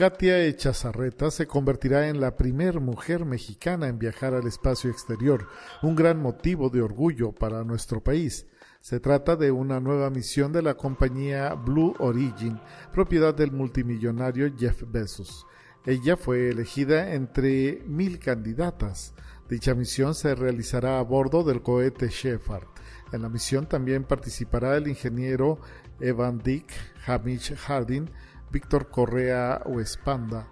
Katia Echazarreta se convertirá en la primer mujer mexicana en viajar al espacio exterior, un gran motivo de orgullo para nuestro país. Se trata de una nueva misión de la compañía Blue Origin, propiedad del multimillonario Jeff Bezos. Ella fue elegida entre mil candidatas. Dicha misión se realizará a bordo del cohete Shepard. En la misión también participará el ingeniero Evan Dick, Hamish Harding, Víctor Correa Huespanda,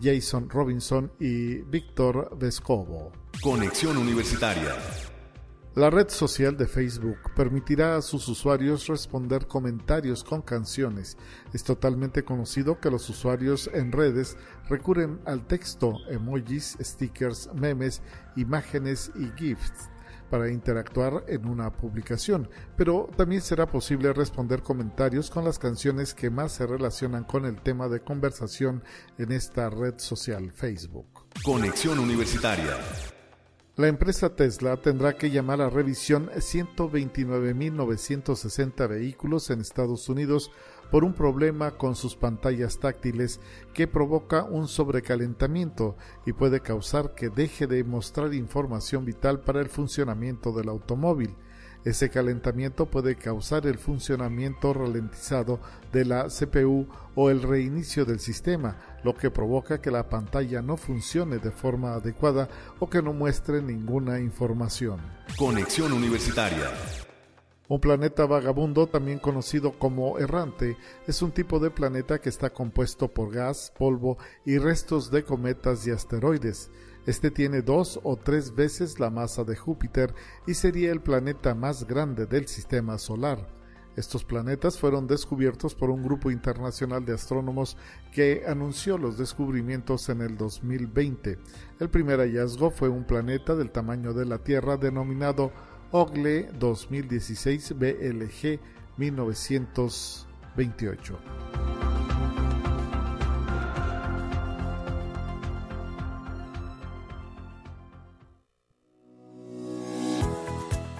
Jason Robinson y Víctor Vescovo. Conexión Universitaria. La red social de Facebook permitirá a sus usuarios responder comentarios con canciones. Es totalmente conocido que los usuarios en redes recurren al texto, emojis, stickers, memes, imágenes y GIFs para interactuar en una publicación, pero también será posible responder comentarios con las canciones que más se relacionan con el tema de conversación en esta red social Facebook. Conexión Universitaria. La empresa Tesla tendrá que llamar a revisión 129.960 vehículos en Estados Unidos por un problema con sus pantallas táctiles que provoca un sobrecalentamiento y puede causar que deje de mostrar información vital para el funcionamiento del automóvil. Ese calentamiento puede causar el funcionamiento ralentizado de la CPU o el reinicio del sistema, lo que provoca que la pantalla no funcione de forma adecuada o que no muestre ninguna información. Conexión Universitaria. Un planeta vagabundo, también conocido como errante, es un tipo de planeta que está compuesto por gas, polvo y restos de cometas y asteroides. Este tiene dos o tres veces la masa de Júpiter y sería el planeta más grande del sistema solar. Estos planetas fueron descubiertos por un grupo internacional de astrónomos que anunció los descubrimientos en el 2020. El primer hallazgo fue un planeta del tamaño de la Tierra denominado Ogle 2016 BLG 1928.